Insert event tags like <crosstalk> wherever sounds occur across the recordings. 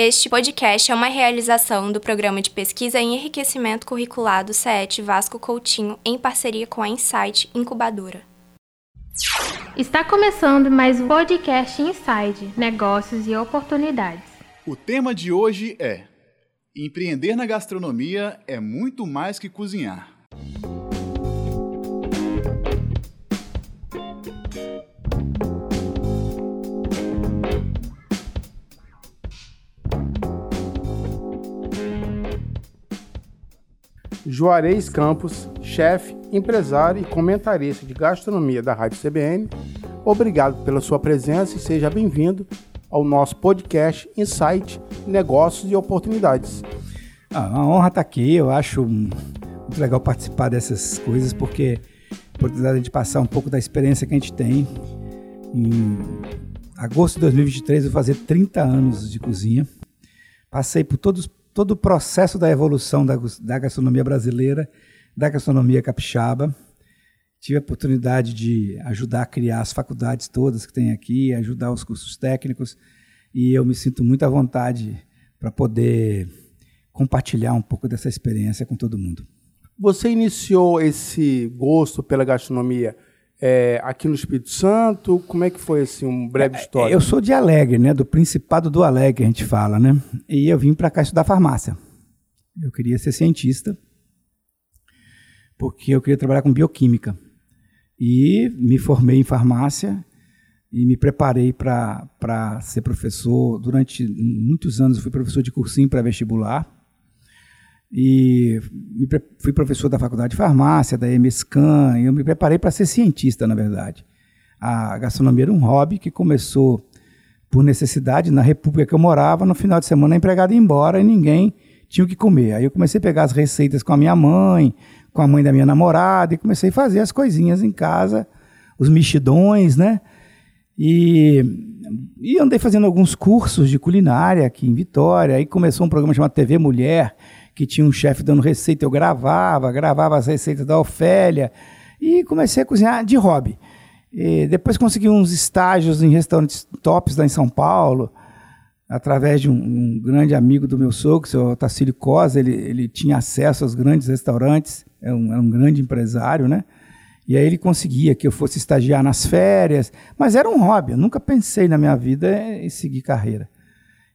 Este podcast é uma realização do Programa de Pesquisa em Enriquecimento Curricular do CET Vasco Coutinho, em parceria com a Insight Incubadora. Está começando mais um podcast Inside Negócios e Oportunidades. O tema de hoje é: Empreender na gastronomia é muito mais que cozinhar. Juarez Campos, chefe, empresário e comentarista de gastronomia da Rádio CBN. Obrigado pela sua presença e seja bem-vindo ao nosso podcast Insight, Negócios e Oportunidades. Ah, a honra estar aqui, eu acho muito legal participar dessas coisas porque a oportunidade de passar um pouco da experiência que a gente tem. Em agosto de 2023 eu vou fazer 30 anos de cozinha. Passei por todos todo o processo da evolução da, da gastronomia brasileira, da gastronomia capixaba. Tive a oportunidade de ajudar a criar as faculdades todas que tem aqui, ajudar os cursos técnicos, e eu me sinto muito à vontade para poder compartilhar um pouco dessa experiência com todo mundo. Você iniciou esse gosto pela gastronomia é, aqui no Espírito Santo? Como é que foi assim, um breve é, história? Eu sou de Alegre, né? Do Principado do Alegre, a gente fala, né? E eu vim para cá estudar farmácia. Eu queria ser cientista, porque eu queria trabalhar com bioquímica. E me formei em farmácia e me preparei para ser professor. Durante muitos anos fui professor de cursinho pré-vestibular e fui professor da faculdade de farmácia, da EMSCAN, e eu me preparei para ser cientista, na verdade. A gastronomia era um hobby que começou por necessidade na república que eu morava, no final de semana a empregada ia embora e ninguém tinha o que comer. Aí eu comecei a pegar as receitas com a minha mãe, com a mãe da minha namorada, e comecei a fazer as coisinhas em casa, os mexidões, né? E, e andei fazendo alguns cursos de culinária aqui em Vitória. Aí começou um programa chamado TV Mulher, que tinha um chefe dando receita, eu gravava, gravava as receitas da Ofélia e comecei a cozinhar de hobby. E depois consegui uns estágios em restaurantes tops lá em São Paulo, através de um, um grande amigo do meu sogro, o senhor Tacílio Cosa, ele, ele tinha acesso aos grandes restaurantes, era um, era um grande empresário, né? E aí ele conseguia que eu fosse estagiar nas férias, mas era um hobby, eu nunca pensei na minha vida em seguir carreira.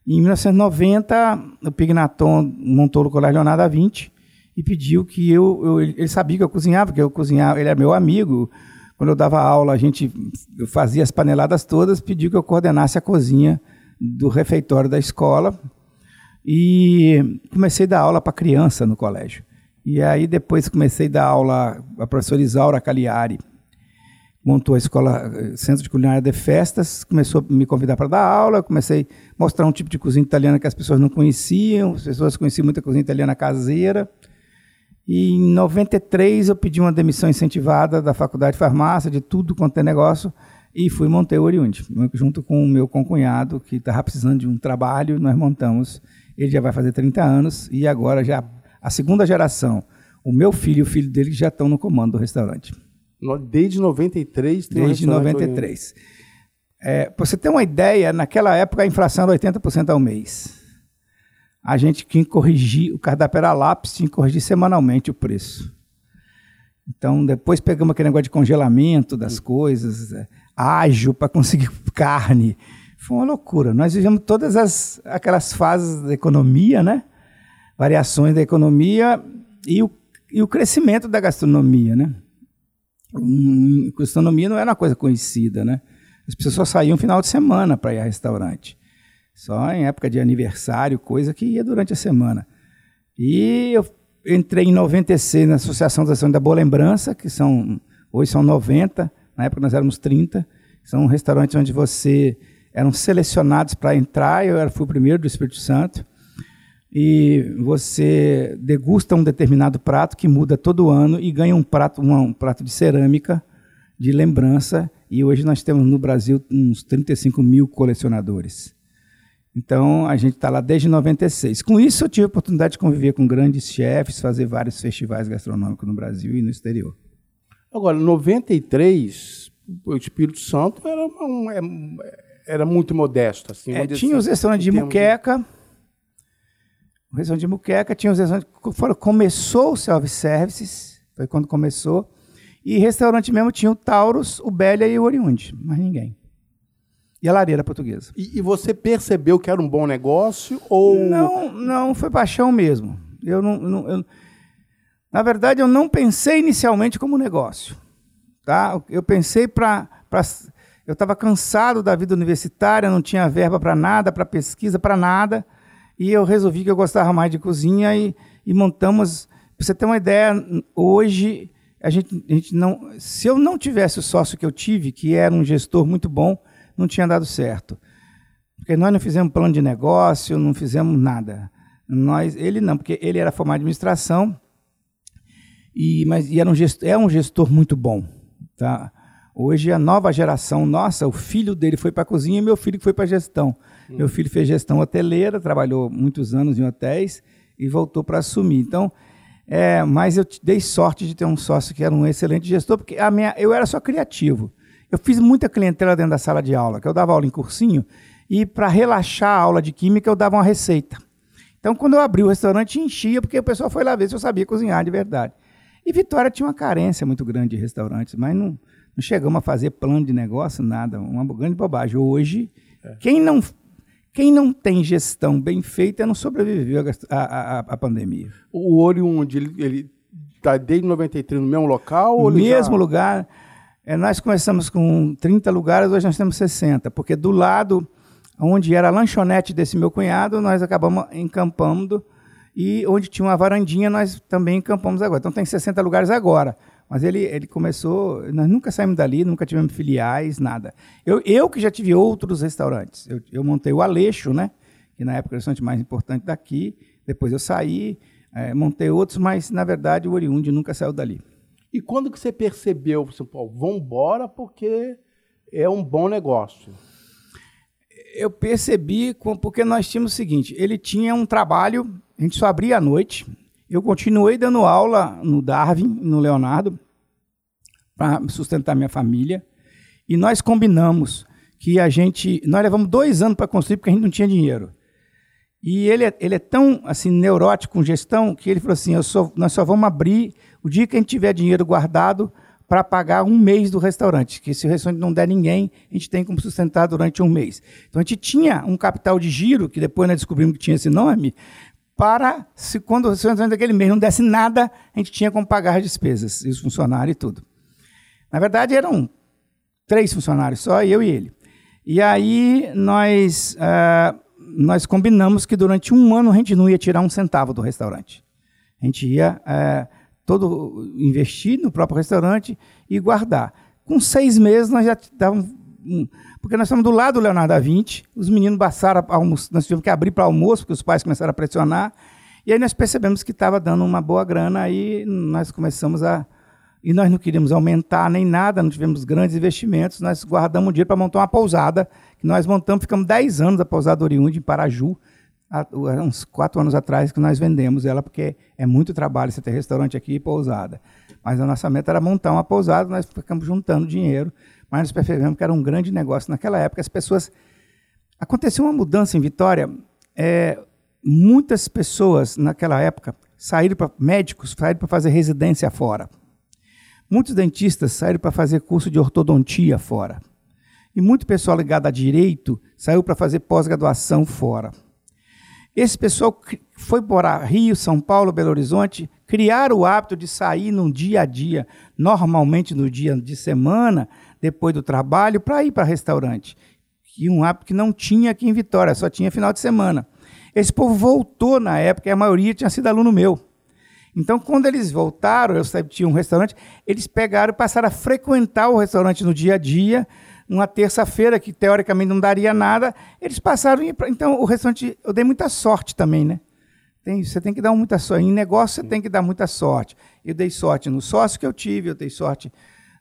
Em 1990, o Pignaton montou o Colégio Leonardo 20 e pediu que eu, eu, Ele sabia que eu cozinhava, que eu cozinhava, ele era meu amigo. Quando eu dava aula, a gente eu fazia as paneladas todas, pediu que eu coordenasse a cozinha do refeitório da escola. E comecei a dar aula para criança no colégio. E aí depois comecei a dar aula a professora Isaura Cagliari, montou a escola eh, Centro de Culinária de Festas, começou a me convidar para dar aula, comecei a mostrar um tipo de cozinha italiana que as pessoas não conheciam, as pessoas conheciam muita cozinha italiana caseira. E em 93 eu pedi uma demissão incentivada da Faculdade de Farmácia, de tudo quanto é negócio, e fui montei o Oriundi, junto com o meu concunhado, que estava precisando de um trabalho, nós montamos. Ele já vai fazer 30 anos e agora já a segunda geração, o meu filho e o filho dele já estão no comando do restaurante. Desde 93 tem Desde um 93. É, para você ter uma ideia, naquela época a inflação era 80% ao mês. A gente tinha que corrigir, o cardápio era lápis, tinha que corrigir semanalmente o preço. Então, depois pegamos aquele negócio de congelamento das coisas, é, ágil para conseguir <laughs> carne. Foi uma loucura. Nós vivemos todas as, aquelas fases da economia, né? Variações da economia e o, e o crescimento da gastronomia, né? Hum, gastronomia não era uma coisa conhecida, né? As pessoas só saíam final de semana para ir a restaurante. Só em época de aniversário, coisa que ia durante a semana. E eu entrei em 96 na Associação da Ação da Boa Lembrança, que são hoje são 90, na época nós éramos 30. São restaurantes onde você eram selecionados para entrar, eu fui o primeiro do Espírito Santo e você degusta um determinado prato que muda todo ano e ganha um prato, um, um prato de cerâmica de lembrança. E hoje nós temos no Brasil uns 35 mil colecionadores. Então a gente está lá desde 96. Com isso eu tive a oportunidade de conviver com grandes chefes, fazer vários festivais gastronômicos no Brasil e no exterior. Agora, 93, o Espírito Santo era, um, é, era muito modesto. Assim, é, tinha os restaurantes de muqueca. De o restaurante de Muqueca, tinha os restaurantes, foram, começou o self-services, foi quando começou, e restaurante mesmo tinha o Taurus, o Bélia e o Oriundi, mais ninguém. E a lareira portuguesa. E, e, você percebeu que era um bom negócio ou não? Não, foi paixão mesmo. Eu não, não eu, na verdade, eu não pensei inicialmente como negócio, tá? Eu pensei para eu estava cansado da vida universitária, não tinha verba para nada, para pesquisa, para nada. E eu resolvi que eu gostava mais de cozinha e, e montamos. Para você ter uma ideia, hoje a gente, a gente não. Se eu não tivesse o sócio que eu tive, que era um gestor muito bom, não tinha dado certo. Porque nós não fizemos plano de negócio, não fizemos nada. Nós, ele não, porque ele era formado em administração, e, mas e era um gestor, é um gestor muito bom. Tá? Hoje a nova geração, nossa, o filho dele foi para a cozinha e meu filho foi para a gestão. Hum. Meu filho fez gestão hoteleira, trabalhou muitos anos em hotéis e voltou para assumir. Então, é, mas eu dei sorte de ter um sócio que era um excelente gestor, porque a minha, eu era só criativo. Eu fiz muita clientela dentro da sala de aula, que eu dava aula em cursinho, e para relaxar a aula de química eu dava uma receita. Então, quando eu abri o restaurante, enchia, porque o pessoal foi lá ver se eu sabia cozinhar de verdade. E Vitória tinha uma carência muito grande de restaurantes, mas não, não chegamos a fazer plano de negócio, nada. Uma grande bobagem. Hoje, é. quem, não, quem não tem gestão bem feita não sobreviveu à pandemia. O Oriundi, ele está desde 93 no mesmo local? No mesmo já... lugar. É, nós começamos com 30 lugares, hoje nós temos 60, porque do lado onde era a lanchonete desse meu cunhado, nós acabamos encampando, e onde tinha uma varandinha, nós também encampamos agora. Então tem 60 lugares agora. Mas ele, ele começou. Nós nunca saímos dali, nunca tivemos filiais, nada. Eu, eu que já tive outros restaurantes. Eu, eu montei o Aleixo, né? Que na época era o restaurante mais importante daqui. Depois eu saí, é, montei outros, mas na verdade o Oriundi nunca saiu dali. E quando que você percebeu, você falou, vamos embora porque é um bom negócio? Eu percebi porque nós tínhamos o seguinte: ele tinha um trabalho, a gente só abria à noite, eu continuei dando aula no Darwin, no Leonardo, para sustentar minha família. E nós combinamos que a gente. Nós levamos dois anos para construir porque a gente não tinha dinheiro. E ele é, ele é tão assim neurótico com gestão que ele falou assim: só, nós só vamos abrir o dia que a gente tiver dinheiro guardado para pagar um mês do restaurante. Que se o restaurante não der ninguém, a gente tem como sustentar durante um mês. Então a gente tinha um capital de giro, que depois nós descobrimos que tinha esse nome, para, se quando o restaurante daquele mês não desse nada, a gente tinha como pagar as despesas, e os funcionários e tudo. Na verdade, eram três funcionários só, eu e ele. E aí nós, uh, nós combinamos que durante um ano a gente não ia tirar um centavo do restaurante. A gente ia uh, todo investir no próprio restaurante e guardar. Com seis meses nós já dávamos porque nós estamos do lado do Leonardo da Vinci, os meninos passaram almoço, nós tivemos que abrir para almoço, porque os pais começaram a pressionar, e aí nós percebemos que estava dando uma boa grana, aí nós começamos a... E nós não queríamos aumentar nem nada, não tivemos grandes investimentos, nós guardamos dinheiro para montar uma pousada, que nós montamos, ficamos 10 anos a pousada Oriundi, em Paraju, há, uns quatro anos atrás que nós vendemos ela, porque é muito trabalho você ter restaurante aqui e pousada. Mas a nossa meta era montar uma pousada, nós ficamos juntando dinheiro, mas nós percebemos que era um grande negócio. Naquela época, as pessoas. Aconteceu uma mudança em Vitória. É, muitas pessoas, naquela época, saíram para. Médicos saíram para fazer residência fora. Muitos dentistas saíram para fazer curso de ortodontia fora. E muito pessoal ligado a direito saiu para fazer pós-graduação fora. Esse pessoal foi para Rio, São Paulo, Belo Horizonte, criar o hábito de sair no dia a dia, normalmente no dia de semana, depois do trabalho para ir para restaurante. E um hábito que não tinha aqui em Vitória, só tinha final de semana. Esse povo voltou na época, e a maioria tinha sido aluno meu. Então, quando eles voltaram, eu tinha um restaurante, eles pegaram e passaram a frequentar o restaurante no dia a dia, uma terça-feira, que teoricamente não daria nada, eles passaram. Então, o restaurante, eu dei muita sorte também, né? Tem, você tem que dar muita sorte. Em negócio, você tem que dar muita sorte. Eu dei sorte no sócio que eu tive, eu dei sorte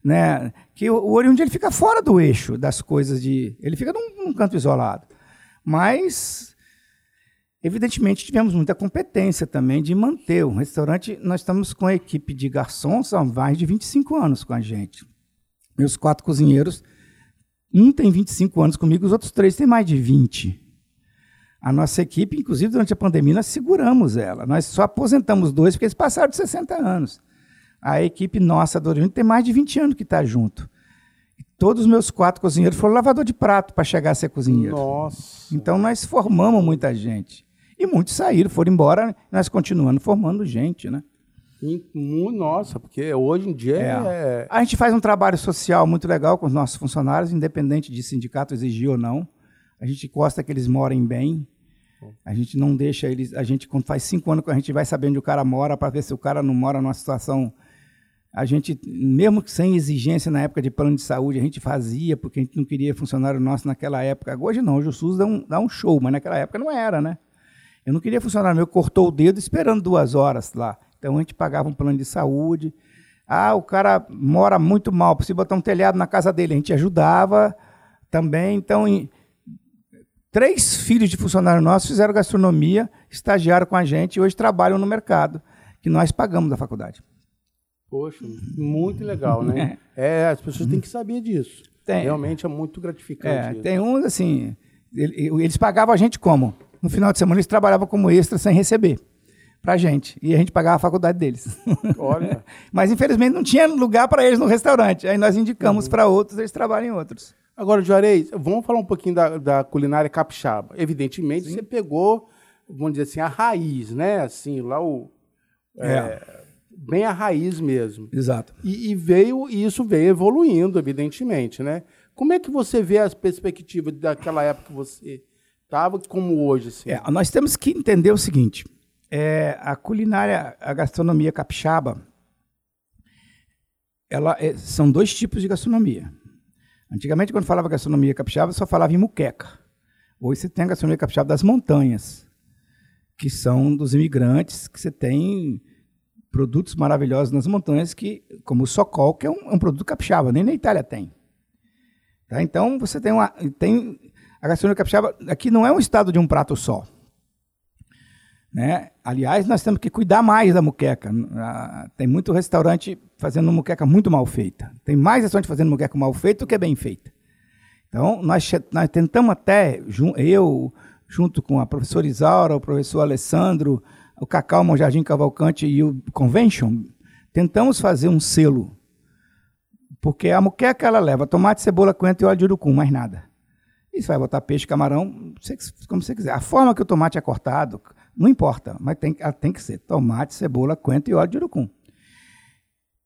né? Que o, o oriundo ele fica fora do eixo das coisas de, ele fica num, num canto isolado. Mas evidentemente tivemos muita competência também de manter o restaurante. Nós estamos com a equipe de garçons há mais de 25 anos com a gente. Meus quatro cozinheiros, um tem 25 anos comigo, os outros três têm mais de 20. A nossa equipe, inclusive durante a pandemia, nós seguramos ela. Nós só aposentamos dois porque eles passaram de 60 anos. A equipe nossa do Oriente tem mais de 20 anos que está junto. Todos os meus quatro cozinheiros foram lavador de prato para chegar a ser cozinheiro. Nossa. Então nós formamos muita gente. E muitos saíram, foram embora, nós continuando formando gente, né? Nossa, porque hoje em dia é. A gente faz um trabalho social muito legal com os nossos funcionários, independente de sindicato exigir ou não. A gente gosta que eles morem bem. A gente não deixa eles. A gente, quando faz cinco anos que a gente vai saber onde o cara mora, para ver se o cara não mora numa situação. A gente, mesmo sem exigência na época de plano de saúde, a gente fazia, porque a gente não queria funcionário nosso naquela época. Hoje não, hoje o SUS dá um, dá um show, mas naquela época não era, né? Eu não queria funcionário meu cortou o dedo esperando duas horas lá. Então a gente pagava um plano de saúde. Ah, o cara mora muito mal, precisa botar um telhado na casa dele. A gente ajudava também. Então, em- três filhos de funcionário nossos fizeram gastronomia, estagiaram com a gente e hoje trabalham no mercado, que nós pagamos da faculdade. Poxa, muito legal, né? <laughs> É, as pessoas têm que saber disso. Tem. Realmente é muito gratificante. É, tem uns assim, ele- eles pagavam a gente como? No final de semana eles trabalhavam como extra sem receber pra gente. E a gente pagava a faculdade deles. <laughs> Olha, Mas infelizmente não tinha lugar para eles no restaurante. Aí nós indicamos para outros, eles trabalham em outros. agora, Juarez, vamos falar um pouquinho da, da culinária capixaba. Evidentemente, você pegou, vamos dizer assim, a raiz, né? Assim, lá o... é, Bem a raiz mesmo. Exato. E, e veio, e isso veio evoluindo, evidentemente, né? Como é que você vê as perspectivas daquela época que você estava como hoje, assim? É, nós temos que entender o seguinte: é, a culinária, a gastronomia capixaba, ela é- são dois tipos de gastronomia. Antigamente, quando falava gastronomia capixaba, só falava em muqueca. Hoje você tem a gastronomia capixaba das montanhas, que são dos imigrantes, que você tem produtos maravilhosos nas montanhas, que, como o socol, que é um, é um produto capixaba, nem na Itália tem. Tá? Então, você tem, uma, tem a gastronomia capixaba, aqui não é um estado de um prato só. Né? Aliás, nós temos que cuidar mais da muqueca. Ah, Tem muito restaurante fazendo muqueca muito mal feita. Tem mais restaurante fazendo muqueca mal feita do que bem feita. Então, nós, nós tentamos até, eu, junto com a professora Isaura, o professor Alessandro, o Cacau Monjardim Cavalcante e o Convention, tentamos fazer um selo. Porque a muqueca ela leva tomate, cebola, coentro e óleo de urucum, mais nada. Você vai botar peixe, camarão, como você quiser. A forma que o tomate é cortado, não importa, mas tem, ela tem que ser tomate, cebola, coentro e óleo de urucum.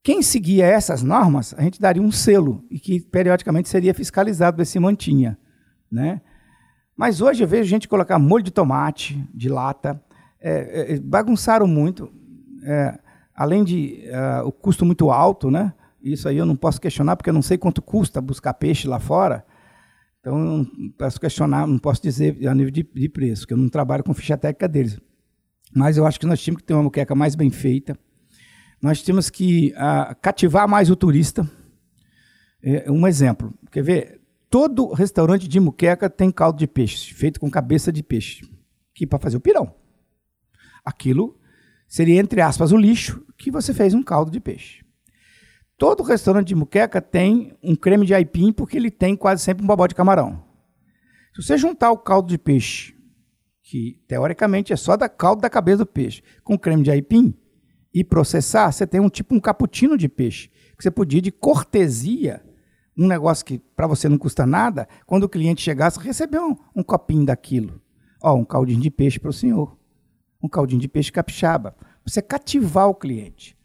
Quem seguia essas normas, a gente daria um selo e que periodicamente seria fiscalizado, ver se mantinha. Né? Mas hoje eu vejo gente colocar molho de tomate, de lata, é, é, bagunçaram muito, é, além de é, o custo muito alto, né? Isso aí eu não posso questionar, porque eu não sei quanto custa buscar peixe lá fora. Então, não posso questionar, não posso dizer a nível de, de preço, porque eu não trabalho com ficha técnica deles. Mas eu acho que nós tínhamos que ter uma moqueca mais bem feita. Nós temos que ah, cativar mais o turista. É, um exemplo, quer ver? Todo restaurante de muqueca tem caldo de peixe, feito com cabeça de peixe, que para fazer o pirão. Aquilo seria, entre aspas, o lixo que você fez um caldo de peixe. Todo restaurante de muqueca tem um creme de aipim, porque ele tem quase sempre um bobó de camarão. Se você juntar o caldo de peixe, que teoricamente é só da caldo da cabeça do peixe, com creme de aipim, e processar, você tem um tipo um cappuccino de peixe, que você podia, de cortesia, um negócio que para você não custa nada, quando o cliente chegasse, receber um, um copinho daquilo. Ó, um caldinho de peixe para o senhor. Um caldinho de peixe capixaba. Você cativar o cliente.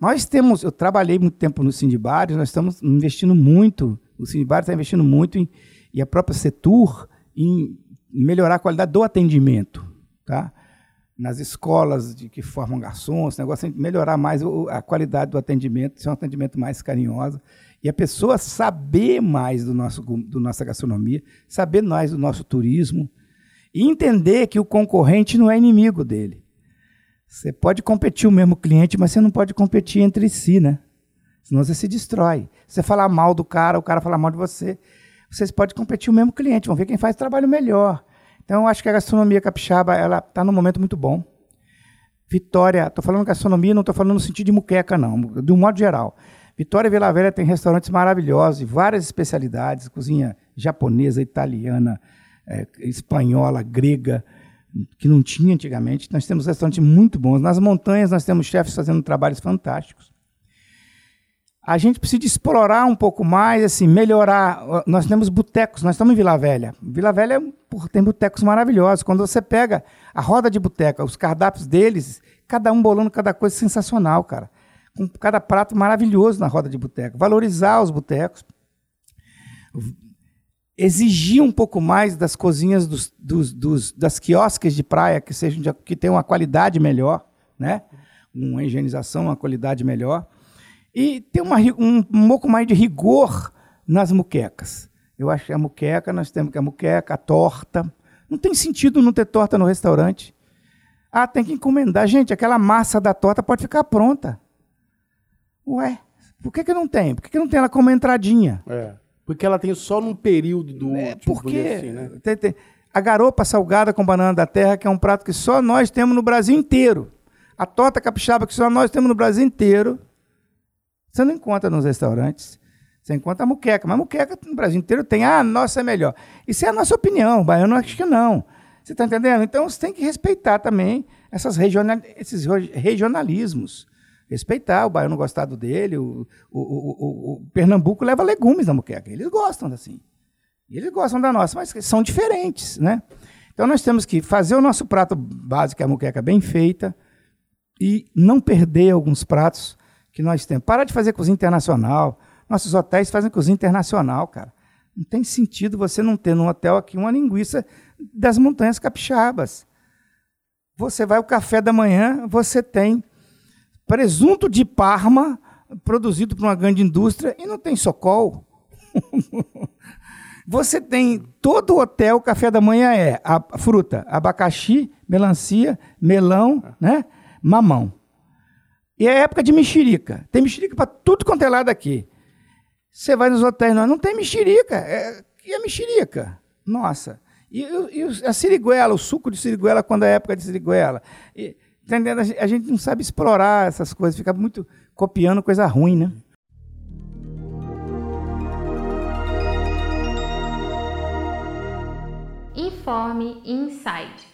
Nós temos, eu trabalhei muito tempo no Sindibares, nós estamos investindo muito, o Sindibares está investindo muito em, e a própria Setur em melhorar a qualidade do atendimento, tá? Nas escolas de que formam garçons, negócio de melhorar mais a qualidade do atendimento, ser um atendimento mais carinhoso e a pessoa saber mais do nosso do nossa gastronomia, saber mais do nosso turismo e entender que o concorrente não é inimigo dele. Você pode competir o mesmo cliente, mas você não pode competir entre si, né? Senão você se destrói. Você falar mal do cara, o cara falar mal de você. Vocês podem competir o mesmo cliente, vão ver quem faz trabalho melhor. Então, eu acho que a gastronomia capixaba ela está num momento muito bom. Vitória, estou falando gastronomia, não estou falando no sentido de muqueca, não, de um modo geral. Vitória e Vila Velha tem restaurantes maravilhosos, e várias especialidades, cozinha japonesa, italiana, é, espanhola, grega, que não tinha antigamente. Nós temos restaurantes muito bons. Nas montanhas nós temos chefes fazendo trabalhos fantásticos. A gente precisa explorar um pouco mais, assim, melhorar. Nós temos botecos, nós estamos em Vila Velha. Vila Velha tem botecos maravilhosos. Quando você pega a roda de boteca, os cardápios deles, cada um bolando cada coisa sensacional, cara. Com cada prato maravilhoso na roda de boteca. Valorizar os botecos exigir um pouco mais das cozinhas dos, dos, dos, das quiosques de praia que sejam de, que tenham uma qualidade melhor, né? Uma higienização, uma qualidade melhor e ter uma, um, um pouco mais de rigor nas muquecas. Eu acho que a muqueca nós temos que a muqueca, a torta, não tem sentido não ter torta no restaurante. Ah, tem que encomendar. Gente, aquela massa da torta pode ficar pronta. Ué, por que, que não tem? Por que, que não tem ela como entradinha? É. Porque ela tem só num período do. É, tipo, porque assim, né? tem, tem, a garopa salgada com banana da terra, que é um prato que só nós temos no Brasil inteiro. A torta capixaba, que só nós temos no Brasil inteiro. Você não encontra nos restaurantes. Você encontra a muqueca, mas a muqueca no Brasil inteiro tem. Ah, nossa é melhor. Isso é a nossa opinião, baiano acho que não. Você está entendendo? Então você tem que respeitar também essas regional, esses regionalismos respeitar o baiano gostado dele. O, o, o, o, Pernambuco leva legumes na muqueca. Eles gostam assim. Eles gostam da nossa, mas são diferentes, né? Então nós temos que fazer o nosso prato básico, a muqueca bem feita, e não perder alguns pratos que nós temos. Para de fazer cozinha internacional. Nossos hotéis fazem cozinha internacional, cara. Não tem sentido você não ter num hotel aqui uma linguiça das montanhas capixabas. Você vai ao café da manhã, você tem presunto de Parma, produzido por uma grande indústria, e não tem socol. <laughs> Você tem todo o hotel, café da manhã é a fruta, abacaxi, melancia, melão, né? mamão. E é época de mexerica. Tem mexerica para tudo quanto é lado aqui. Você vai nos hotéis, não, não tem mexerica. É, e a mexerica? Nossa. E, e, a siriguela, o suco de siriguela, quando é época de siriguela. E, Entendendo? A gente não sabe explorar essas coisas, fica muito copiando coisa ruim, né? Informe Inside.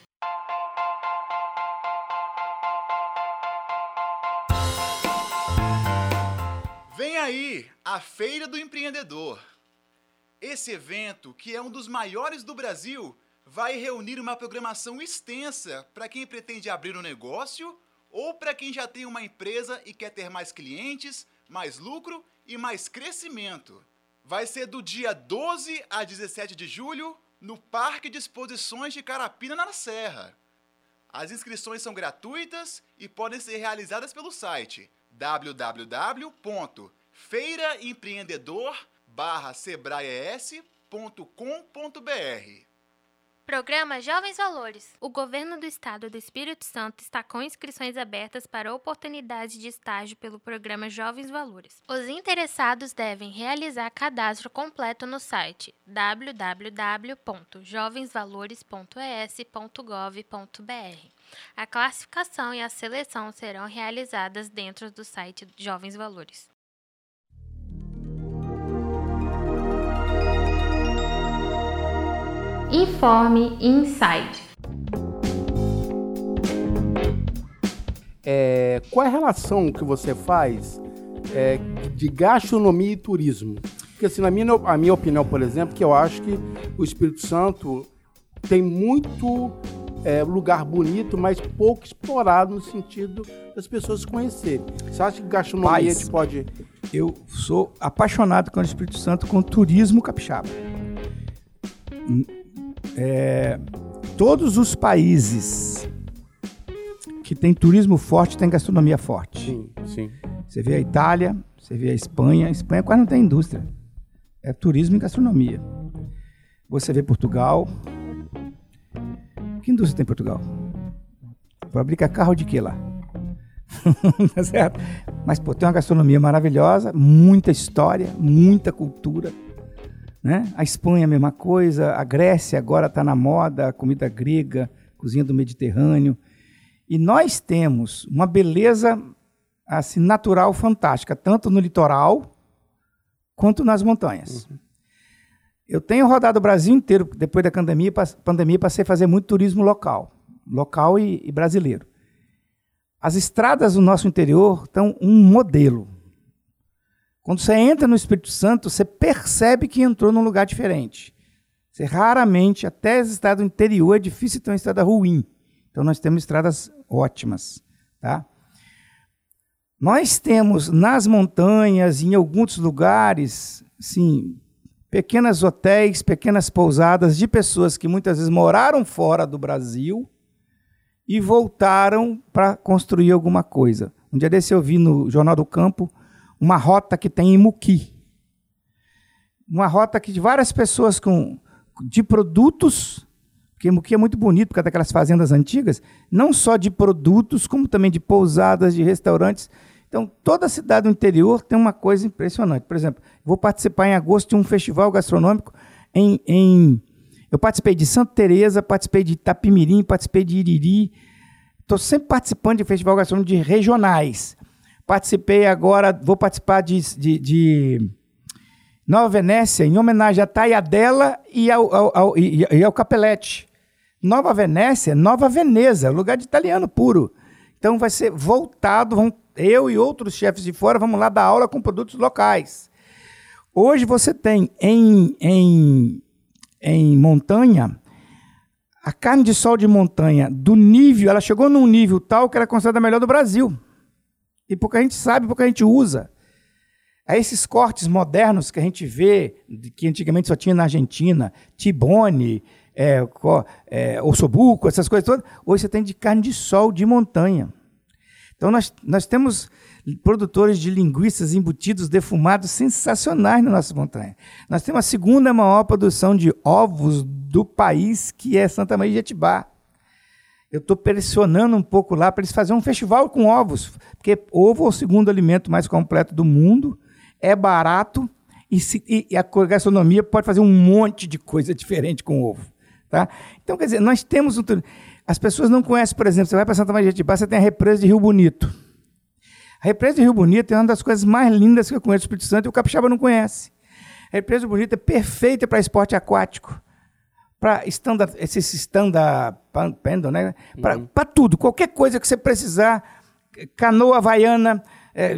Vem aí a Feira do Empreendedor. Esse evento, que é um dos maiores do Brasil, vai reunir uma programação extensa para quem pretende abrir um negócio ou para quem já tem uma empresa e quer ter mais clientes, mais lucro e mais crescimento. Vai ser do dia 12 a 17 de julho no Parque de Exposições de Carapina, na Serra. As inscrições são gratuitas e podem ser realizadas pelo site www.feiraempreendedor-sebraes.com.br. Programa Jovens Valores. O governo do estado do Espírito Santo está com inscrições abertas para oportunidades de estágio pelo programa Jovens Valores. Os interessados devem realizar cadastro completo no site www.jovensvalores.es.gov.br. A classificação e a seleção serão realizadas dentro do site Jovens Valores. Informe Inside. É, qual é a relação que você faz é, de gastronomia e turismo? Porque, assim, na minha, a minha opinião, por exemplo, que eu acho que o Espírito Santo tem muito é, lugar bonito, mas pouco explorado no sentido das pessoas conhecerem. Você acha que gastronomia Paz, a gente pode. Eu sou apaixonado com o Espírito Santo com turismo capixaba é, todos os países que têm turismo forte têm gastronomia forte. Sim, sim. Você vê a Itália, você vê a Espanha. A Espanha quase não tem indústria. É turismo e gastronomia. Você vê Portugal. Que indústria tem Portugal? Fabrica carro de quê lá? <laughs> tá certo? Mas, pô, tem uma gastronomia maravilhosa, muita história, muita cultura. Né? A Espanha, a mesma coisa. A Grécia agora está na moda, a comida grega, cozinha do Mediterrâneo. E nós temos uma beleza assim natural fantástica, tanto no litoral quanto nas montanhas. Uhum. eu tenho rodado o Brasil inteiro, depois da pandemia, pandemia passei a fazer muito turismo local, local e, e brasileiro. As estradas do nosso interior estão um modelo. Quando você entra no Espírito Santo, você percebe que entrou num lugar diferente. Você raramente, até as estradas do interior, é difícil ter uma estrada ruim. Então nós temos estradas ótimas, tá? Nós temos nas montanhas, em alguns lugares, sim, pequenos hotéis, pequenas pousadas de pessoas que muitas vezes moraram fora do Brasil e voltaram para construir alguma coisa. Um dia desse eu vi no Jornal do Campo uma rota que tem em Muqui. Uma rota que de várias pessoas com de produtos, porque Muqui é muito bonito por causa daquelas fazendas antigas, não só de produtos, como também de pousadas, de restaurantes então, toda cidade do interior tem uma coisa impressionante. Por exemplo, vou participar em agosto de um festival gastronômico em. em eu participei de Santa Teresa, participei de Itapimirim, participei de Iriri. Estou sempre participando de festival gastronômico de regionais. Participei agora, vou participar de, de, de Nova Venécia, em homenagem à Taiadela e ao, ao, ao, e, e ao Capelete. Nova Venécia, Nova Veneza, lugar de italiano puro. Então vai ser voltado, vão eu e outros chefes de fora vamos lá dar aula com produtos locais. Hoje você tem em, em, em montanha, a carne de sol de montanha, do nível, ela chegou num nível tal que ela é considerada a melhor do Brasil. E porque a gente sabe, porque a gente usa. É esses cortes modernos que a gente vê, que antigamente só tinha na Argentina, tibone, é, é, ossobuco, essas coisas todas, hoje você tem de carne de sol de montanha. Então, nós, nós temos produtores de linguiças embutidos defumados sensacionais na nossa montanha. Nós temos a segunda maior produção de ovos do país, que é Santa Maria de Etibá. Eu estou pressionando um pouco lá para eles fazerem um festival com ovos, porque ovo é o segundo alimento mais completo do mundo, é barato e, se, e a gastronomia pode fazer um monte de coisa diferente com ovo. Tá? Então, quer dizer, nós temos um. As pessoas não conhecem, por exemplo, você vai para Santa Maria de Itibá, você tem a represa de Rio Bonito. A represa de Rio Bonito é uma das coisas mais lindas que eu conheço do Espírito Santo e o capixaba não conhece. A represa Rio Bonito é perfeita para esporte aquático, para stand esse stand-up né? para uhum. tudo, qualquer coisa que você precisar, canoa havaiana, é,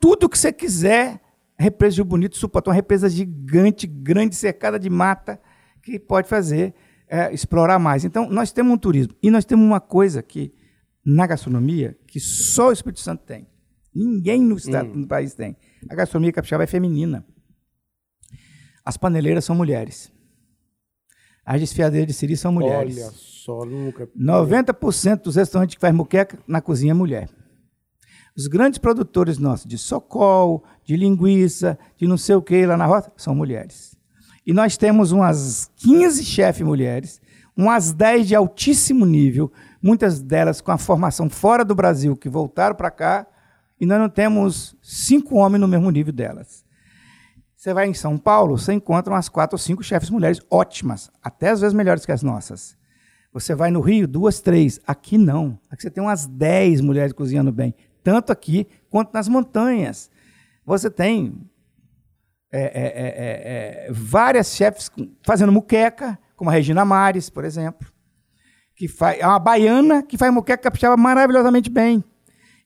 tudo que você quiser, represa de Bonito suporta uma represa gigante, grande, cercada de mata, que pode fazer é, explorar mais. Então, nós temos um turismo. E nós temos uma coisa que, na gastronomia, que só o Espírito Santo tem. Ninguém no, estado, hum. no país tem. A gastronomia capixaba é feminina. As paneleiras são mulheres. As desfiadeiras de siri são mulheres. Olha só, nunca. 90% dos restaurantes que faz muqueca na cozinha é mulher. Os grandes produtores nossos de socol, de linguiça, de não sei o que lá na rota, são mulheres. E nós temos umas 15 chefes mulheres, umas 10 de altíssimo nível, muitas delas com a formação fora do Brasil, que voltaram para cá, e nós não temos cinco homens no mesmo nível delas. Você vai em São Paulo, você encontra umas quatro ou cinco chefes mulheres ótimas, até às vezes melhores que as nossas. Você vai no Rio, duas, três. Aqui não. Aqui você tem umas dez mulheres cozinhando bem, tanto aqui quanto nas montanhas. Você tem é é, é, é, é, várias chefes fazendo muqueca, como a Regina Mares, por exemplo, que faz, é uma baiana que faz muqueca capixaba maravilhosamente bem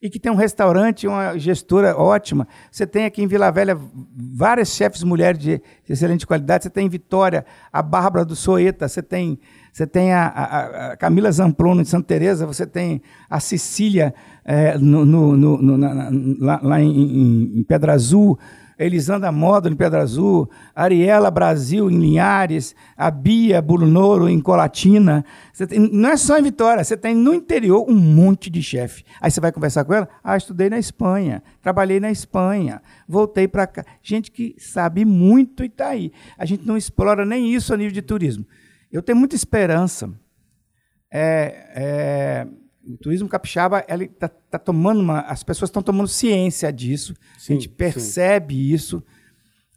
e que tem um restaurante, uma gestora ótima. Você tem aqui em Vila Velha várias chefes mulheres de, excelente qualidade. Você tem em Vitória a Bárbara do Soeta, você tem, você tem a, a, a Camila Zamplono de Santa Teresa, você tem a Cecília é, no, no, no, na, lá, lá em, em Pedra Azul, Elisandra Moda em Pedra Azul, Ariela Brasil em Linhares, a Bia Bulunoro em Colatina. Tem, não é só em Vitória, você tem no interior um monte de chefe. Aí você vai conversar com ela, ah, estudei na Espanha, trabalhei na Espanha, voltei para cá. Gente que sabe muito e está aí. A gente não explora nem isso a nível de turismo. Eu tenho muita esperança. É, é, o turismo capixaba está tá tomando uma, as pessoas estão tomando ciência disso. Sim, a gente percebe sim. isso.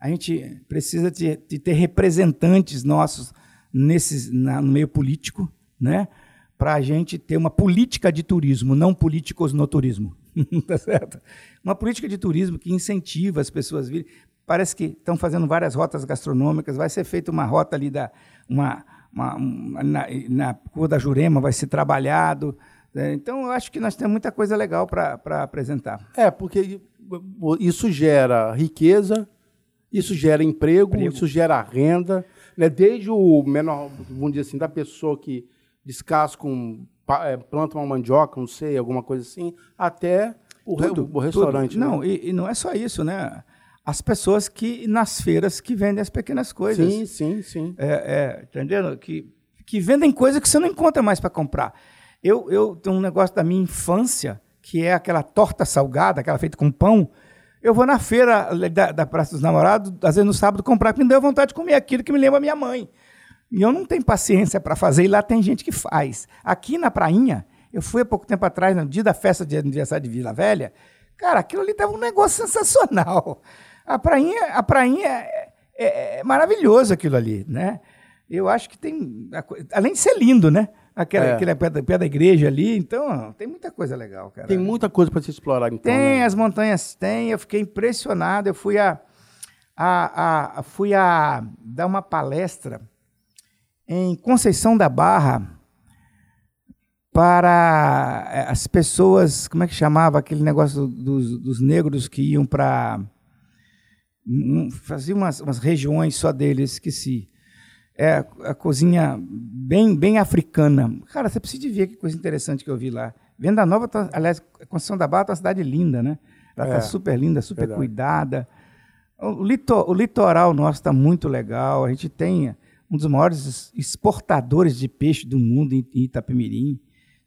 A gente precisa de, de ter representantes nossos nesses, na, no meio político, né? Para a gente ter uma política de turismo, não políticos no turismo, <laughs> tá certo? Uma política de turismo que incentiva as pessoas a virem parece que estão fazendo várias rotas gastronômicas, vai ser feita uma rota ali da uma, uma, uma na, na Rua da Jurema, vai ser trabalhado. Né? Então, eu acho que nós temos muita coisa legal para apresentar. É, porque isso gera riqueza, isso gera emprego, emprego. isso gera renda, né? desde o menor, vamos dizer assim, da pessoa que descasca um, é, planta uma mandioca, não sei, alguma coisa assim, até o, tudo, o restaurante. Tudo. Não, né? e, e, não é só isso, né? As pessoas que nas feiras que vendem as pequenas coisas. Sim, sim, sim. É, é entendendo? Que, que vendem coisas que você não encontra mais para comprar. Eu, eu tenho um negócio da minha infância, que é aquela torta salgada, aquela feita com pão, eu vou na feira da, da Praça dos Namorados, às vezes no sábado, comprar, porque me deu vontade de comer aquilo que me lembra minha mãe. E eu não tenho paciência para fazer, e lá tem gente que faz. Aqui na Prainha, eu fui há pouco tempo atrás, no dia da festa de aniversário de Vila Velha, cara, aquilo ali estava um negócio sensacional. A Prainha, a prainha é, é, é maravilhoso aquilo ali, né? Eu acho que tem, além de ser lindo, né? Aquela, é. aquele pé da, pé da igreja ali. Então, tem muita coisa legal, cara. Tem muita coisa para se explorar, então. Tem, né? as montanhas tem. Eu fiquei impressionado. Eu fui a, a, a, fui a dar uma palestra em Conceição da Barra para eh, as pessoas, como é que chamava aquele negócio dos, dos negros que iam para fazia umas, umas regiões só deles, esqueci é a cozinha bem, bem africana. Cara, você precisa ver que coisa interessante que eu vi lá. Venda Nova, tá, aliás, Conceição da Barra é uma cidade linda, né? Ela está é, super linda, super verdade. cuidada. O, o litoral nosso está muito legal. A gente tem um dos maiores exportadores de peixe do mundo em Itapemirim.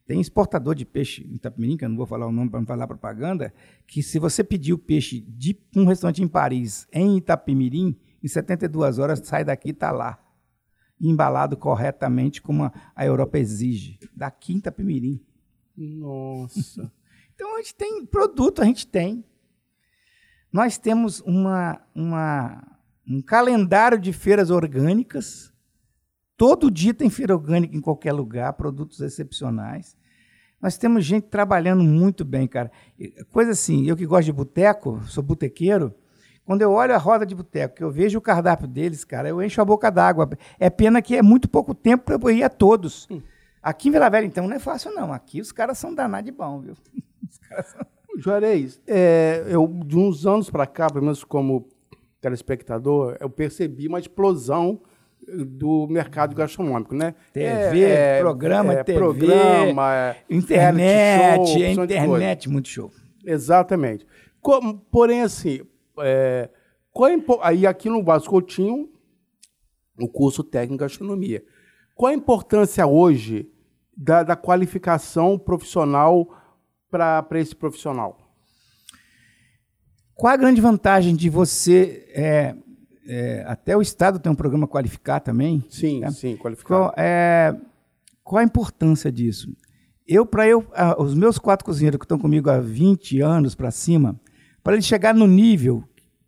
Tem exportador de peixe em Itapemirim, que eu não vou falar o nome para não falar propaganda, que se você pedir o peixe de um restaurante em Paris, em Itapemirim, em 72 horas sai daqui e está lá embalado corretamente como a Europa exige, da Quinta Pimirim. Nossa. <laughs> então a gente tem produto, a gente tem. Nós temos uma, uma, um calendário de feiras orgânicas. Todo dia tem feira orgânica em qualquer lugar, produtos excepcionais. Nós temos gente trabalhando muito bem, cara. Coisa assim, eu que gosto de boteco, sou botequeiro, quando eu olho a roda de boteco, que eu vejo o cardápio deles, cara, eu encho a boca d'água. É pena que é muito pouco tempo para eu ir a todos. Hum. Aqui em Vila Velha, então, não é fácil, não. Aqui os caras são danados de bom, viu? <laughs> São... Juarez, é, eu, de uns anos para cá, pelo menos como telespectador, eu percebi uma explosão do mercado gastronômico, né? TV, é, programa, é, TV, programa, é, internet, show, internet, muito show. Exatamente. Como, porém, assim, é, qual é, aí aqui no Vasco Coutinho, o curso técnico de gastronomia. Qual a importância hoje da, da qualificação profissional para esse profissional? Qual a grande vantagem de você. É, é, até o Estado tem um programa qualificar também. Sim, né? sim, qualificar. Qual, é, qual a importância disso? Eu, para eu, os meus quatro cozinheiros que estão comigo há 20 anos para cima, para ele chegar no nível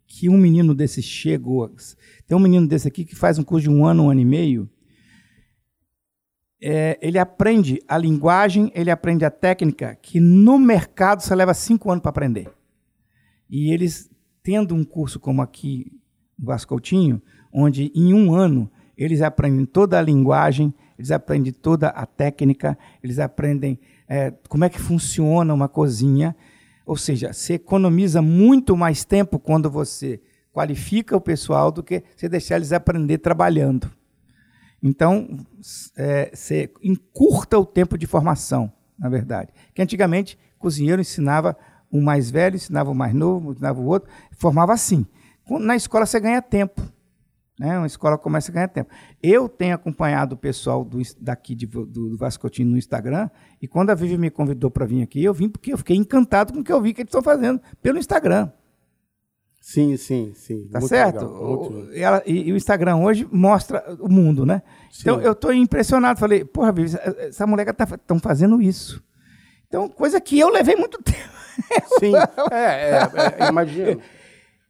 que um menino desse chegou. Tem um menino desse aqui que faz um curso de um ano, um ano e meio. É, ele aprende a linguagem, ele aprende a técnica, que no mercado você leva cinco anos para aprender. E eles, tendo um curso como aqui no Vascoutinho, onde em um ano eles aprendem toda a linguagem, eles aprendem toda a técnica, eles aprendem é, como é que funciona uma cozinha ou seja, você economiza muito mais tempo quando você qualifica o pessoal do que você deixar eles aprender trabalhando. Então, é, você encurta o tempo de formação, na verdade. Que antigamente, cozinheiro ensinava o mais velho, ensinava o mais novo, ensinava o outro, formava assim. Na escola você ganha tempo. Né? Uma escola começa a ganhar tempo. Eu tenho acompanhado o pessoal do, daqui de, do, do Vascotinho no Instagram, e quando a Vivi me convidou para vir aqui, eu vim porque eu fiquei encantado com o que eu vi que eles estão fazendo pelo Instagram. Sim, sim, sim. Tá muito certo? O, ela, e, e, o Instagram hoje mostra o mundo, né? Sim. Então eu estou impressionado. Falei, porra, Vivi, essa moleque estão tá, fazendo isso. Então, coisa que eu levei muito <laughs> tempo. Sim, <laughs> é, é, é imagino.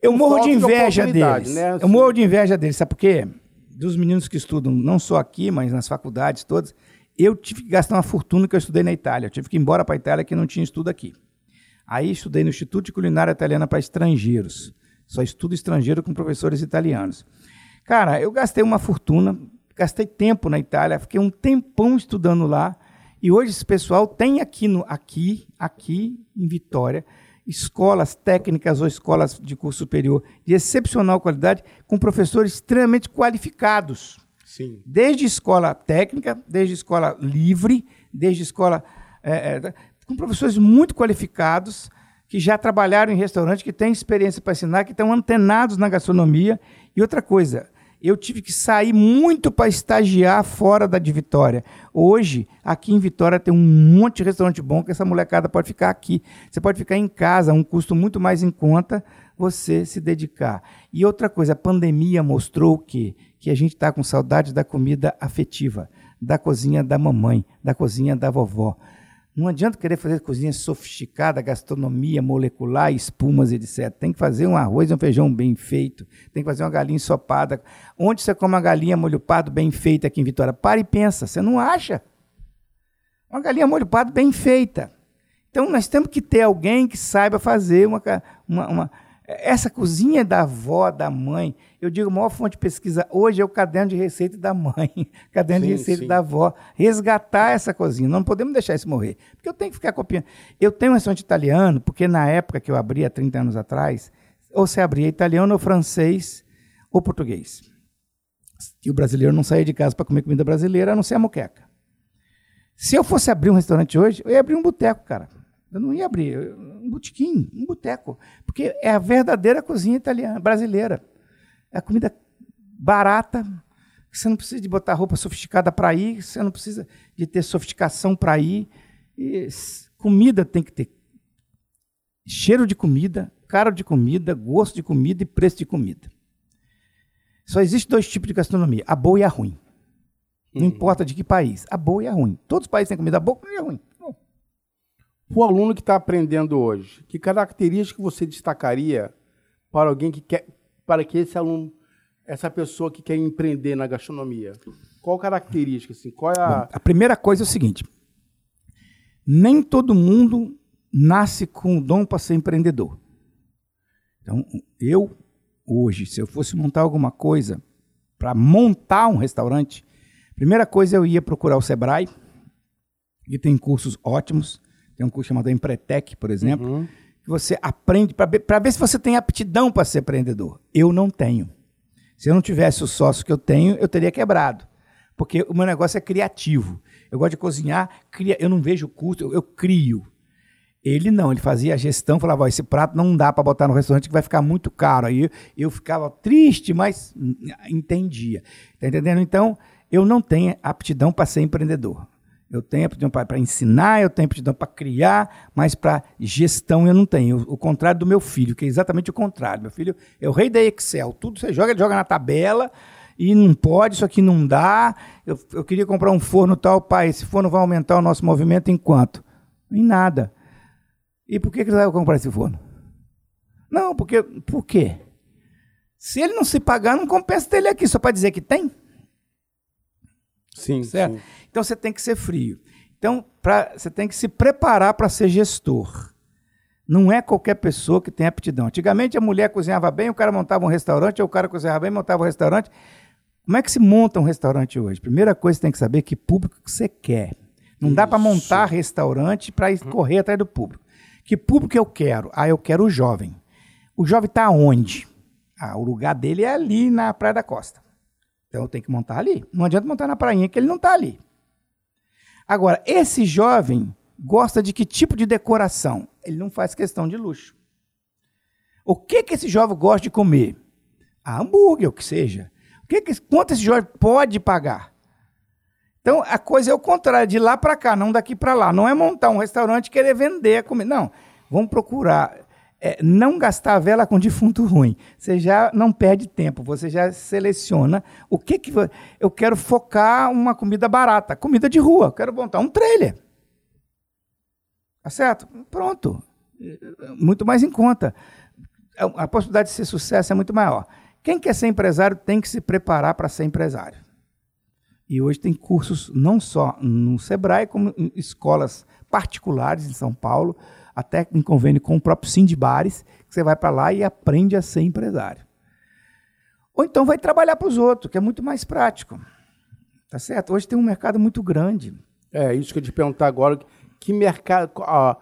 Eu morro de inveja deles. Né? Eu morro de inveja deles, sabe por quê? Dos meninos que estudam, não só aqui, mas nas faculdades todas, eu tive que gastar uma fortuna que eu estudei na Itália. Eu tive que ir embora para a Itália que não tinha estudo aqui. Aí estudei no Instituto de Culinária Italiana para Estrangeiros. Só estudo estrangeiro com professores italianos. Cara, eu gastei uma fortuna, gastei tempo na Itália, fiquei um tempão estudando lá. E hoje esse pessoal tem aqui, no, aqui, aqui em Vitória, escolas técnicas ou escolas de curso superior de excepcional qualidade, com professores extremamente qualificados. Sim. Desde escola técnica, desde escola livre, desde escola. É, é, com professores muito qualificados, que já trabalharam em restaurante, que têm experiência para ensinar, que estão antenados na gastronomia. E outra coisa, eu tive que sair muito para estagiar fora da de Vitória. Hoje, aqui em Vitória tem um monte de restaurante bom que essa molecada pode ficar aqui. Você pode ficar em casa, um custo muito mais em conta, você se dedicar. E outra coisa, a pandemia mostrou que que a gente está com saudade da comida afetiva, da cozinha da mamãe, da cozinha da vovó. Não adianta querer fazer cozinha sofisticada, gastronomia molecular, espumas, etc. Tem que fazer um arroz e um feijão bem feito. Tem que fazer uma galinha ensopada. Onde você come uma galinha molho pardo bem feita aqui em Vitória? Para e pensa, você não acha? Uma galinha molho pardo bem feita. Então nós temos que ter alguém que saiba fazer uma, uma, uma essa cozinha da avó, da mãe, eu digo, a maior fonte de pesquisa hoje é o caderno de receita da mãe, <laughs> caderno sim, de receita sim. da avó. Resgatar essa cozinha, não podemos deixar isso morrer. Porque eu tenho que ficar copiando. Eu tenho um restaurante italiano, porque na época que eu abri, há 30 anos atrás, ou se abria italiano, ou francês, ou português. E o brasileiro não saía de casa para comer comida brasileira, a não ser a moqueca. Se eu fosse abrir um restaurante hoje, eu ia abrir um boteco, cara. Eu não ia abrir um botequim, um boteco, porque é a verdadeira cozinha italiana, brasileira. É a comida barata, você não precisa de botar roupa sofisticada para ir, você não precisa de ter sofisticação para ir. E comida tem que ter cheiro de comida, cara de comida, gosto de comida e preço de comida. Só existe dois tipos de gastronomia, a boa e a ruim. Não uhum. importa de que país, a boa e a ruim. Todos os países têm comida boa e a ruim. O aluno que está aprendendo hoje, que característica você destacaria para alguém que quer, para que esse aluno, essa pessoa que quer empreender na gastronomia? Qual característica assim? Qual é a... Bom, a primeira coisa é o seguinte: nem todo mundo nasce com o dom para ser empreendedor. Então, eu hoje, se eu fosse montar alguma coisa para montar um restaurante, primeira coisa eu ia procurar o Sebrae, que tem cursos ótimos tem um curso chamado Empretec, por exemplo, uhum. Que você aprende para ver se você tem aptidão para ser empreendedor. Eu não tenho. Se eu não tivesse o sócio que eu tenho, eu teria quebrado. Porque o meu negócio é criativo. Eu gosto de cozinhar, cria, eu não vejo custo, eu, eu crio. Ele não, ele fazia a gestão, falava: esse prato não dá para botar no restaurante que vai ficar muito caro. Aí eu, eu ficava triste, mas entendia. Tá entendendo? Então, eu não tenho aptidão para ser empreendedor. Eu tenho aptidão para ensinar, eu tenho aptidão para criar, mas para gestão eu não tenho. O, o, contrário do meu filho, que é exatamente o contrário. Meu filho é o rei da Excel. Tudo você joga, ele joga na tabela e não pode, isso aqui não dá. Eu, eu queria comprar um forno tal, pai, esse forno vai aumentar o nosso movimento em quanto? Em nada. E por que, que você vai comprar esse forno? Não, porque. Por quê? Se ele não se pagar, não compensa ter ele aqui, só para dizer que tem. Sim, certo? sim. Então você tem que ser frio. Então pra, você tem que se preparar para ser gestor. Não é qualquer pessoa que tem aptidão. Antigamente a mulher cozinhava bem, o cara montava um restaurante, ou o cara cozinhava bem, montava um restaurante. Como é que se monta um restaurante hoje? Primeira coisa, você tem que saber que público que você quer. Não Isso. dá para montar restaurante para ir correr atrás do público. Que público eu quero? Ah, eu quero o jovem. O jovem está onde? Ah, o lugar dele é ali na Praia da Costa. Então eu tenho que montar ali. Não adianta montar na prainha que ele não está ali. Agora, esse jovem gosta de que tipo de decoração? Ele não faz questão de luxo. O que, que esse jovem gosta de comer? Ah, hambúrguer, o que seja. O que, que quanto esse jovem pode pagar? Então, a coisa é o contrário, de lá para cá, não daqui para lá. Não é montar um restaurante e querer vender a comida. Não. Vamos procurar é, não gastar a vela com defunto ruim. Você já não perde tempo, você já seleciona o que, que eu quero focar uma comida barata, comida de rua, quero montar um trailer. Tá certo? Pronto. Muito mais em conta. A possibilidade de ser sucesso é muito maior. Quem quer ser empresário tem que se preparar para ser empresário. E hoje tem cursos não só no Sebrae, como em escolas particulares em São Paulo, até em convênio com o próprio Sindibares, que você vai para lá e aprende a ser empresário. Ou então vai trabalhar para os outros, que é muito mais prático. Tá certo? Hoje tem um mercado muito grande. É, isso que eu te perguntar agora, que mercado... Ah,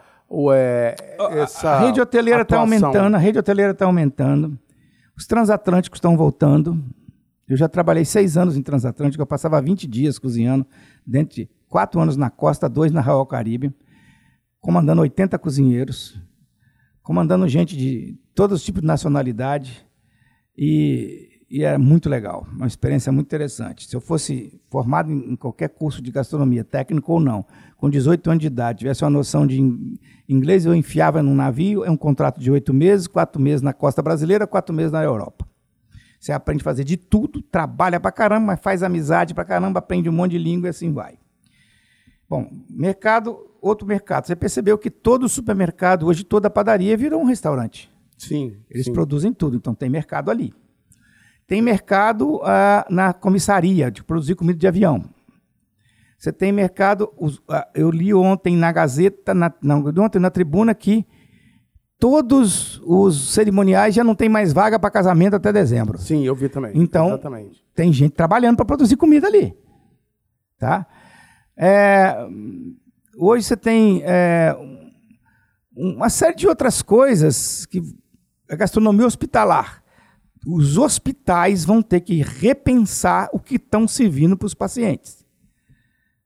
essa a rede hoteleira está aumentando, a rede hoteleira está aumentando. Os transatlânticos estão voltando. Eu já trabalhei seis anos em transatlântico, eu passava 20 dias cozinhando, dentro de quatro anos na costa, dois na Royal Caribe, comandando 80 cozinheiros, comandando gente de todos os tipos de nacionalidade. E e era muito legal, uma experiência muito interessante. Se eu fosse formado em, qualquer curso de gastronomia, técnico ou não, com 18 anos de idade, tivesse uma noção de inglês, eu enfiava num navio, é um contrato de oito meses, quatro meses na costa brasileira, quatro meses na Europa. Você aprende a fazer de tudo, trabalha pra caramba, mas faz amizade pra caramba, aprende um monte de língua e assim vai. Bom, mercado, outro mercado. Você percebeu que todo supermercado, hoje toda padaria virou um restaurante. Sim. Eles sim. produzem tudo, então tem mercado ali. Tem mercado uh, na comissaria de produzir comida de avião. Você tem mercado. Uh, eu li ontem na Gazeta, na, não, ontem na tribuna, que todos os cerimoniais já não tem mais vaga para casamento até dezembro. Sim, eu vi também. Então, Exatamente. tem gente trabalhando para produzir comida ali. Tá? É, hoje você tem é, uma série de outras coisas que a gastronomia hospitalar os hospitais vão ter que repensar o que estão servindo para os pacientes.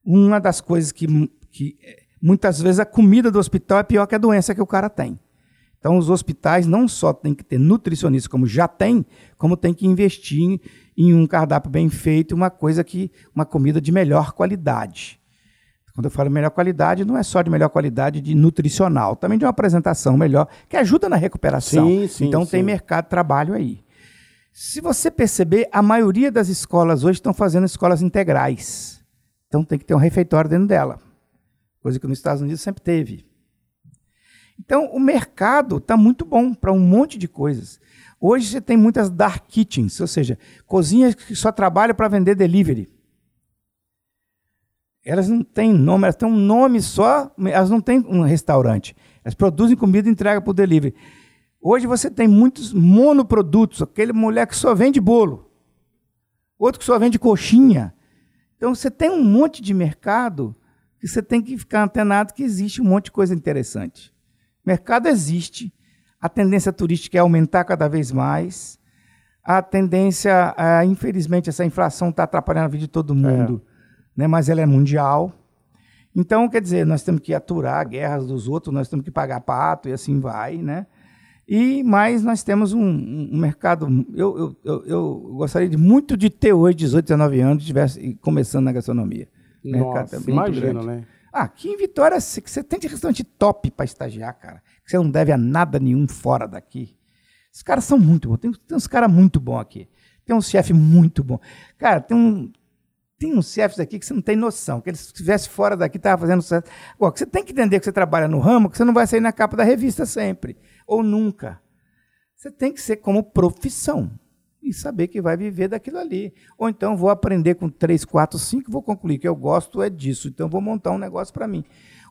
Uma das coisas que, que muitas vezes a comida do hospital é pior que a doença que o cara tem. Então, os hospitais não só têm que ter nutricionistas, como já tem, como tem que investir em, em um cardápio bem feito, uma coisa que, uma comida de melhor qualidade. Quando eu falo melhor qualidade, não é só de melhor qualidade de nutricional, também de uma apresentação melhor, que ajuda na recuperação. Sim, sim, então sim. tem mercado de trabalho aí. Se você perceber, a maioria das escolas hoje estão fazendo escolas integrais. Então tem que ter um refeitório dentro dela. Coisa que nos Estados Unidos sempre teve. Então o mercado está muito bom para um monte de coisas. Hoje você tem muitas dark kitchens, ou seja, cozinhas que só trabalham para vender delivery. Elas não têm nome, elas têm um nome só, elas não têm um restaurante. Elas produzem comida e entregam por delivery. Hoje você tem muitos monoprodutos, aquele mulher que só vende bolo, outro que só vende coxinha. Então você tem um monte de mercado que você tem que ficar antenado que existe um monte de coisa interessante. Mercado existe, a tendência turística é aumentar cada vez mais. A tendência, é, infelizmente, essa inflação está atrapalhando a vida de todo mundo, é. né? mas ela é mundial. Então, quer dizer, nós temos que aturar guerras dos outros, nós temos que pagar pato e assim vai, né? E mais nós temos um, um mercado. Eu, eu, eu, eu, gostaria de muito de ter hoje 18, 19 anos, estivesse começando na gastronomia. Nossa, é imagina, né? Ah, aqui em Vitória você tem de restaurante top para estagiar, cara. Você não deve a nada nenhum fora daqui. Os caras são muito bons. Tem, tem uns caras muito bons aqui. Tem um chefe muito bom. Cara, tem um. Tem uns chefes aqui que você não tem noção, que eles estivesse fora daqui, estava fazendo sucesso. Você tem que entender que você trabalha no ramo, que você não vai sair na capa da revista sempre ou nunca. Você tem que ser como profissão e saber que vai viver daquilo ali. Ou então vou aprender com três, quatro, cinco, vou concluir que eu gosto é disso, então vou montar um negócio para mim.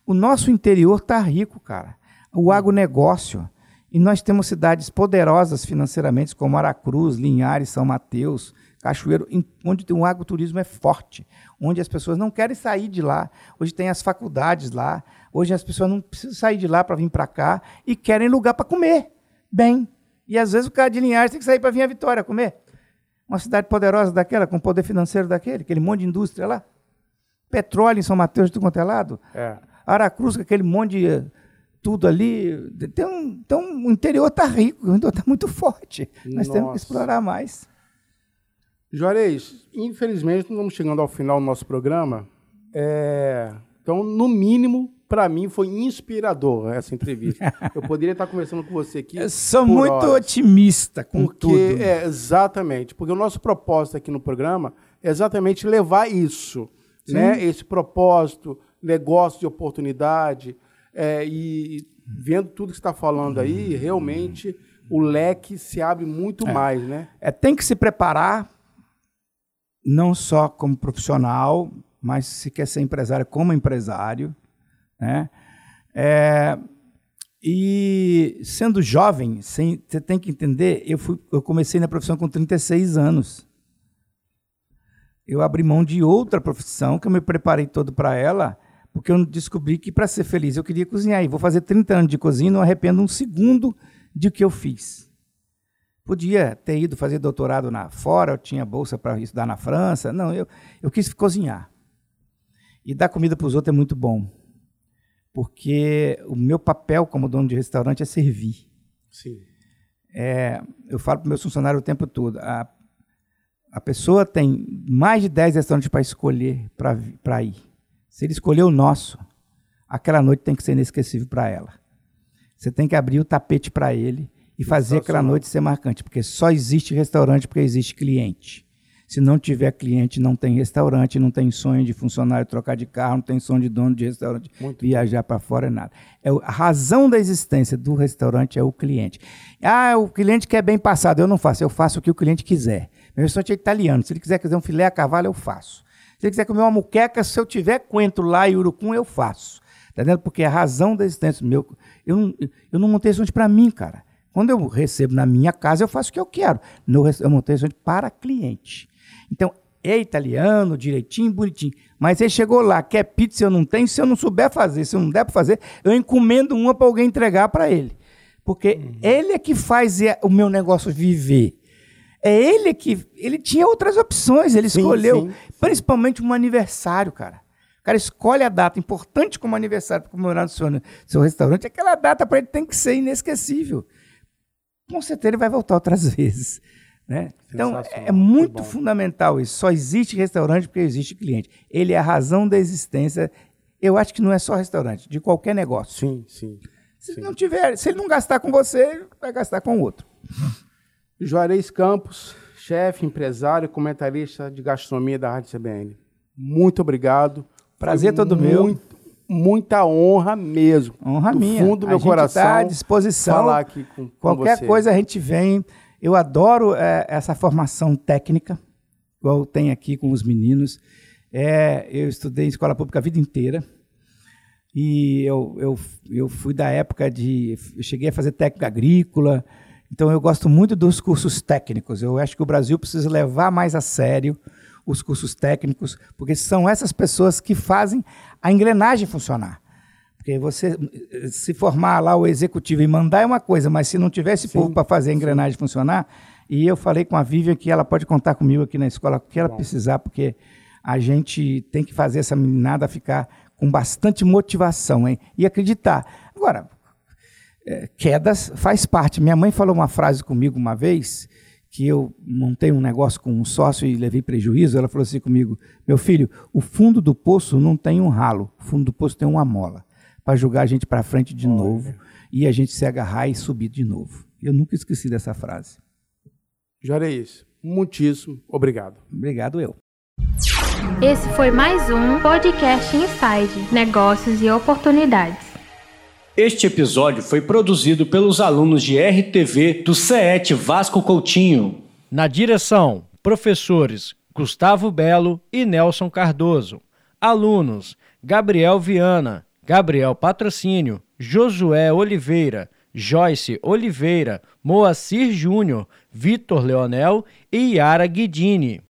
O nosso interior está rico, cara. O agronegócio. E nós temos cidades poderosas financeiramente, como Aracruz, Linhares, São Mateus, Cachoeiro, onde o agroturismo é forte, onde as pessoas não querem sair de lá. Hoje tem as faculdades lá, Hoje as pessoas não precisam sair de lá para vir para cá e querem lugar para comer bem. E às vezes o cara de Linhares tem que sair para vir a Vitória comer. Uma cidade poderosa daquela, com poder financeiro daquele, aquele monte de indústria lá. Petróleo em São Mateus, de tudo quanto é lado. É. Aracruz, com aquele monte de eh, tudo ali. Tem um, então o interior está rico, o interior está muito forte. Nós Nossa. temos que explorar mais. Juarez, infelizmente, estamos chegando ao final do nosso programa. É, então, no mínimo, para mim foi inspirador essa entrevista. Eu poderia estar conversando com você aqui. <laughs> Eu sou muito horas, otimista com porque, tudo. É, exatamente, porque o nosso propósito aqui no programa é exatamente levar isso, Sim. né? Esse propósito, negócio de oportunidade é, e vendo tudo que está falando aí, realmente o leque se abre muito é. mais, né? É, tem que se preparar não só como profissional, mas se quer ser empresário como empresário né? É, e sendo jovem, sem, você tem que entender, eu, fui, eu comecei na profissão com 36 anos. Eu abri mão de outra profissão, que eu me preparei todo para ela, porque eu descobri que para ser feliz eu queria cozinhar. E vou fazer 30 anos de cozinha e não arrependo um segundo de que eu fiz. Podia ter ido fazer doutorado na fora, eu tinha bolsa para estudar na França. Não, eu, eu quis cozinhar. E dar comida para os outros é muito bom. Porque o meu papel como dono de restaurante é servir. Sim. É, eu falo para meus funcionários o tempo todo. A, a pessoa tem mais de 10 restaurantes para escolher para ir. Se ele escolher o nosso, aquela noite tem que ser inesquecível para ela. Você tem que abrir o tapete para ele e fazer aquela noite ser marcante, porque só existe restaurante porque existe cliente. Se não tiver cliente, não tem restaurante, não tem sonho de funcionário trocar de carro, não tem sonho de dono de restaurante Muito viajar para fora, nada. É a razão da existência do restaurante é o cliente. Ah, o cliente quer bem passado, eu não faço, eu faço o que o cliente quiser. Meu restaurante é italiano, se ele quiser fazer um filé a cavalo, eu faço. Se ele quiser comer uma muqueca, se eu tiver coentro lá e urucum, eu faço. Tá entendendo? Porque a razão da existência meu. Eu não, eu não montei restaurante para mim, cara. Quando eu recebo na minha casa, eu faço o que eu quero. No, eu montei restaurante para cliente. Então, é italiano, direitinho, bonitinho. Mas ele chegou lá, quer pizza, eu não tenho. Se eu não souber fazer, se eu não der para fazer, eu encomendo uma para alguém entregar para ele. Porque uhum. ele é que faz o meu negócio viver. É ele que. Ele tinha outras opções, ele sim, escolheu. Sim. Principalmente um aniversário, cara. O cara escolhe a data importante como aniversário para comemorar no seu, seu restaurante. Aquela data para ele tem que ser inesquecível. Com certeza ele vai voltar outras <laughs> vezes. Né? Então, é muito fundamental isso. Só existe restaurante porque existe cliente. Ele é a razão da existência. Eu acho que não é só restaurante, de qualquer negócio. Sim, sim. Se sim. não tiver, se ele não gastar com você, vai gastar com outro. <laughs> Juarez Campos, chefe, empresário, comentarista de gastronomia da Rádio CBN. Muito obrigado. Prazer Foi todo muito, meu. Muita honra mesmo. Honra do minha. fundo do meu a coração. Está à disposição. Falar aqui com, com Qualquer você. coisa a gente vem. Eu adoro é, essa formação técnica, igual tem aqui com os meninos. É, eu estudei em escola pública a vida inteira. E eu, eu, eu fui da época de. Eu cheguei a fazer técnica agrícola. Então eu gosto muito dos cursos técnicos. Eu acho que o Brasil precisa levar mais a sério os cursos técnicos, porque são essas pessoas que fazem a engrenagem funcionar. Porque você se formar lá o executivo e mandar é uma coisa, mas se não tivesse povo para fazer a engrenagem sim. funcionar, e eu falei com a Vivian que ela pode contar comigo aqui na escola o que ela Bom. precisar, porque a gente tem que fazer essa meninada ficar com bastante motivação hein? e acreditar. Agora, é, quedas faz parte. Minha mãe falou uma frase comigo uma vez que eu montei um negócio com um sócio e levei prejuízo. Ela falou assim comigo: Meu filho, o fundo do poço não tem um ralo, o fundo do poço tem uma mola para jogar a gente para frente de Olha. novo e a gente se agarrar e subir de novo. Eu nunca esqueci dessa frase. Juarez, muitíssimo obrigado. Obrigado eu. Esse foi mais um Podcast Inside Negócios e Oportunidades. Este episódio foi produzido pelos alunos de RTV do CET Vasco Coutinho. Na direção, professores Gustavo Belo e Nelson Cardoso. Alunos: Gabriel Viana, Gabriel Patrocínio, Josué Oliveira, Joyce Oliveira, Moacir Júnior, Vitor Leonel e Yara Guidini.